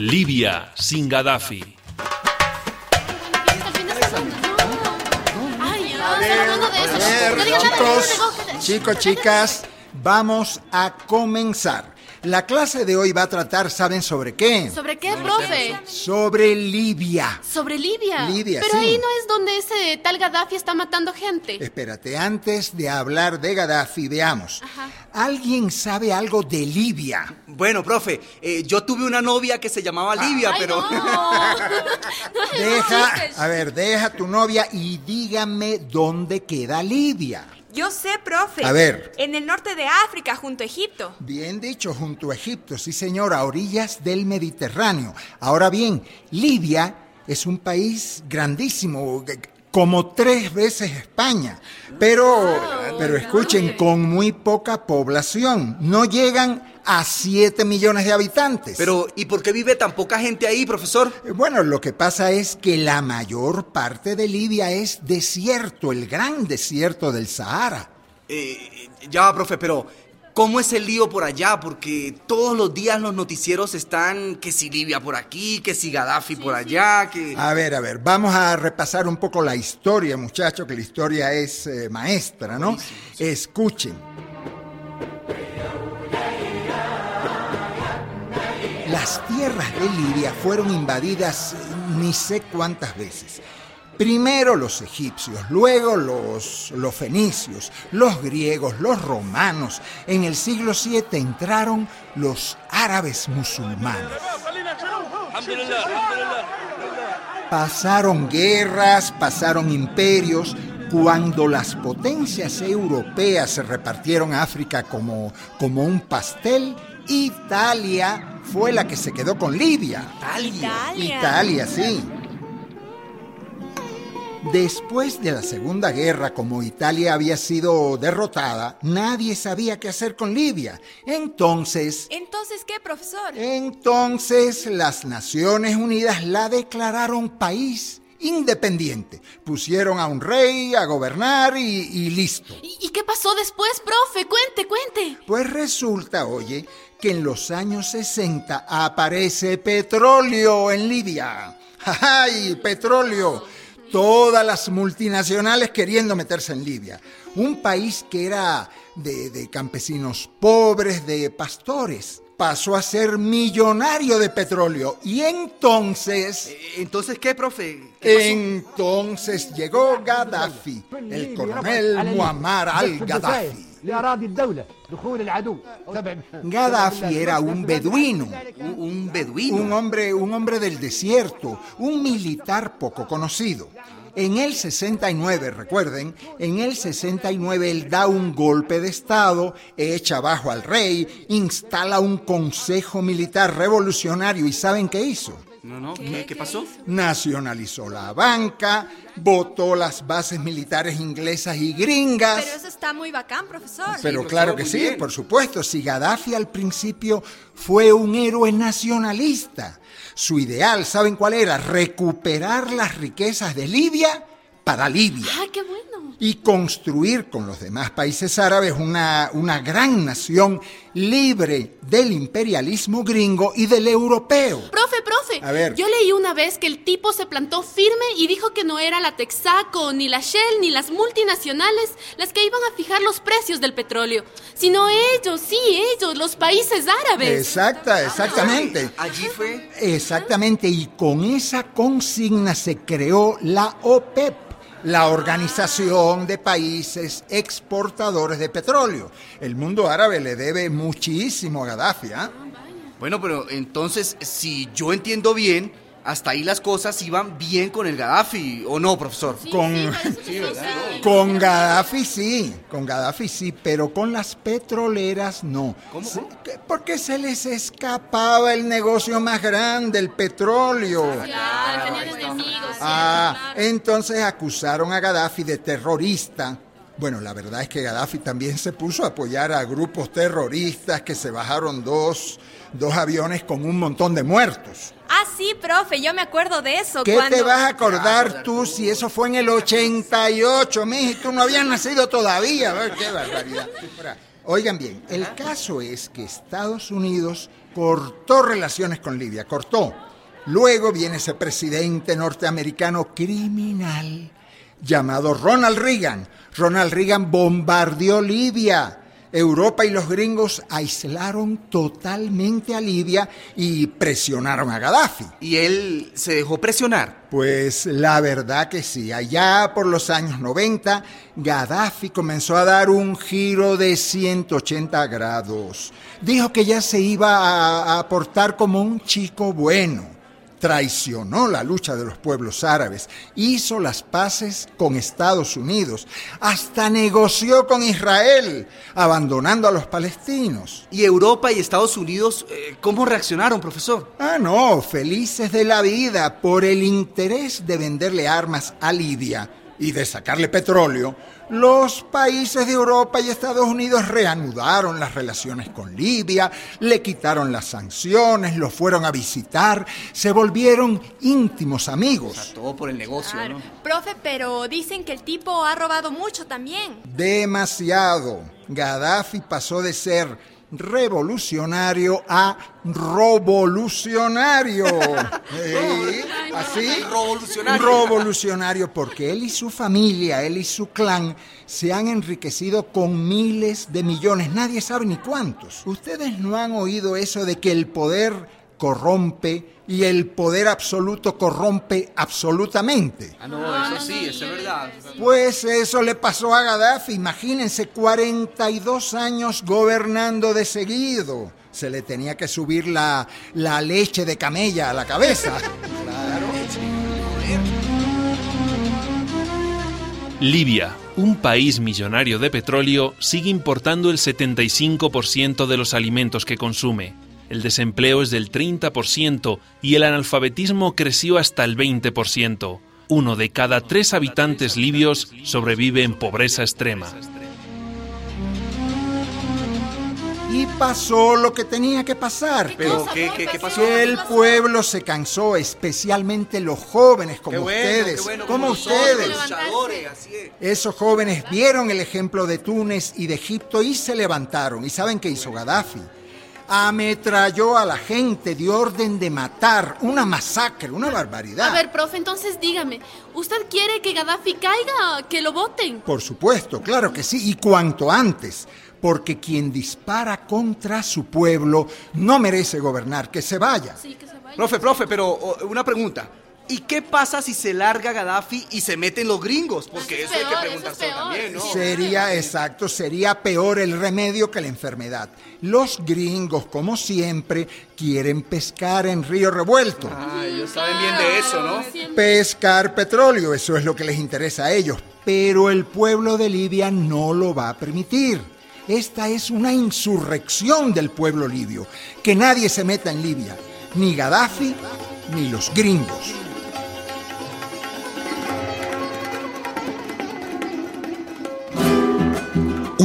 Libia sin Gaddafi. Chicos, chicas, vamos a comenzar. La clase de hoy va a tratar, ¿saben sobre qué? ¿Sobre qué, profe? Sobre Libia. Sobre Libia. Libia, Pero sí. ahí no es donde ese tal Gaddafi está matando gente. Espérate, antes de hablar de Gaddafi, veamos. Ajá. ¿Alguien sabe algo de Libia? Bueno, profe, eh, yo tuve una novia que se llamaba Livia, Ay, pero... no. Deja, a ver, deja tu novia y dígame dónde queda Libia. Yo sé, profe. A ver. En el norte de África, junto a Egipto. Bien dicho, junto a Egipto, sí señor, a orillas del Mediterráneo. Ahora bien, Libia es un país grandísimo, como tres veces España, pero, pero escuchen, con muy poca población, no llegan a 7 millones de habitantes. Pero, ¿y por qué vive tan poca gente ahí, profesor? Eh, Bueno, lo que pasa es que la mayor parte de Libia es desierto, el gran desierto del Sahara. Eh, ya, profe, pero ¿cómo es el lío por allá? Porque todos los días los noticieros están que si Libia por aquí, que si Gaddafi por allá, que... A ver, a ver, vamos a repasar un poco la historia, muchachos, que la historia es eh, maestra, ¿no? Escuchen. Las tierras de Libia fueron invadidas ni sé cuántas veces. Primero los egipcios, luego los, los fenicios, los griegos, los romanos. En el siglo VII entraron los árabes musulmanes. Pasaron guerras, pasaron imperios. Cuando las potencias europeas se repartieron África como, como un pastel, Italia fue la que se quedó con Libia. Italia. Italia, sí. Después de la Segunda Guerra, como Italia había sido derrotada, nadie sabía qué hacer con Libia. Entonces, Entonces, ¿qué, profesor? entonces las Naciones Unidas la declararon país independiente. Pusieron a un rey a gobernar y, y listo. ¿Y, y qué pasó después, profe? Cuente, cuente. Pues resulta, oye, que en los años 60 aparece petróleo en Libia. ¡Ay, petróleo! Todas las multinacionales queriendo meterse en Libia. Un país que era de, de campesinos pobres, de pastores. Pasó a ser millonario de petróleo. Y entonces... Eh, Entonces, ¿qué, profe? Entonces llegó Gaddafi, el coronel Muammar al-Gaddafi. Gaddafi era un beduino, un beduino, un hombre, un hombre del desierto, un militar poco conocido. En el 69, recuerden, en el 69 él da un golpe de Estado, echa abajo al rey, instala un consejo militar revolucionario y ¿saben qué hizo? No, no, ¿qué, qué pasó? Nacionalizó la banca, botó las bases militares inglesas y gringas. Pero eso está muy bacán, profesor. Pero claro que sí, bien. por supuesto. Si Gaddafi al principio fue un héroe nacionalista, su ideal, ¿saben cuál era? Recuperar las riquezas de Libia para Libia Ay, qué bueno. y construir con los demás países árabes una, una gran nación libre del imperialismo gringo y del europeo. Profe, A ver. Yo leí una vez que el tipo se plantó firme y dijo que no era la Texaco, ni la Shell, ni las multinacionales las que iban a fijar los precios del petróleo, sino ellos, sí, ellos, los países árabes. Exacta, exactamente. Allí fue... Exactamente, y con esa consigna se creó la OPEP, la Organización de Países Exportadores de Petróleo. El mundo árabe le debe muchísimo a Gaddafi, ¿ah? Bueno, pero entonces, si yo entiendo bien, hasta ahí las cosas iban bien con el Gaddafi, ¿o no, profesor? Con, con Gaddafi sí, con Gaddafi sí, pero con las petroleras no. ¿Cómo? Se- que- Porque se les escapaba el negocio más grande, el petróleo. Claro. Ah, entonces acusaron a Gaddafi de terrorista. Bueno, la verdad es que Gaddafi también se puso a apoyar a grupos terroristas que se bajaron dos, dos aviones con un montón de muertos. Ah, sí, profe, yo me acuerdo de eso. ¿Qué cuando... te vas a acordar tú si eso fue en el 88, mijo? y Tú no habías nacido todavía. Qué barbaridad. Oigan bien, el caso es que Estados Unidos cortó relaciones con Libia, cortó. Luego viene ese presidente norteamericano criminal llamado Ronald Reagan. Ronald Reagan bombardeó Libia. Europa y los gringos aislaron totalmente a Libia y presionaron a Gaddafi. ¿Y él se dejó presionar? Pues la verdad que sí. Allá por los años 90, Gaddafi comenzó a dar un giro de 180 grados. Dijo que ya se iba a, a portar como un chico bueno traicionó la lucha de los pueblos árabes, hizo las paces con Estados Unidos, hasta negoció con Israel, abandonando a los palestinos. ¿Y Europa y Estados Unidos eh, cómo reaccionaron, profesor? Ah, no, felices de la vida por el interés de venderle armas a Libia y de sacarle petróleo, los países de Europa y Estados Unidos reanudaron las relaciones con Libia, le quitaron las sanciones, lo fueron a visitar, se volvieron íntimos amigos. O sea, todo por el negocio, Claro. ¿no? Profe, pero dicen que el tipo ha robado mucho también. Demasiado. Gaddafi pasó de ser revolucionario a revolucionario. ¿Eh? ¿Así? Revolucionario. Revolucionario porque él y su familia, él y su clan se han enriquecido con miles de millones. Nadie sabe ni cuántos. Ustedes no han oído eso de que el poder corrompe y el poder absoluto corrompe absolutamente. Ah, no, eso sí, eso es verdad. Pues eso le pasó a Gaddafi, imagínense, 42 años gobernando de seguido. Se le tenía que subir la, la leche de camella a la cabeza. Libia, un país millonario de petróleo, sigue importando el 75% de los alimentos que consume. El desempleo es del 30% y el analfabetismo creció hasta el 20%. Uno de cada tres habitantes libios sobrevive en pobreza extrema. Y pasó lo que tenía que pasar. Pero, cosa, ¿qué, profe? qué, qué pasó? Que el pueblo se cansó, especialmente los jóvenes como Qué bueno, ustedes, qué bueno, como ustedes. Esos jóvenes vieron el ejemplo de Túnez y de Egipto y se levantaron. ¿Y saben qué hizo Gaddafi? Ametralló a la gente, dio orden de matar, una masacre, una barbaridad. A ver, profe, entonces dígame, ¿usted quiere que Gaddafi caiga, que lo voten? Por supuesto, claro que sí, y cuanto antes, porque quien dispara contra su pueblo no merece gobernar, que se vaya. Sí, que se vaya. Profe, profe, pero una pregunta. ¿Y qué pasa si se larga Gaddafi y se meten los gringos? Porque Eso eso, es hay que preguntarse es también, ¿no? Sería exacto, sería peor el remedio que la enfermedad. Los gringos, como siempre, quieren pescar en río revuelto. Ah, ellos saben bien de eso, ¿no? Pescar petróleo, eso es lo que les interesa a ellos. Pero el pueblo de Libia no lo va a permitir. Esta es una insurrección del pueblo libio. Que nadie se meta en Libia, ni Gaddafi ni los gringos.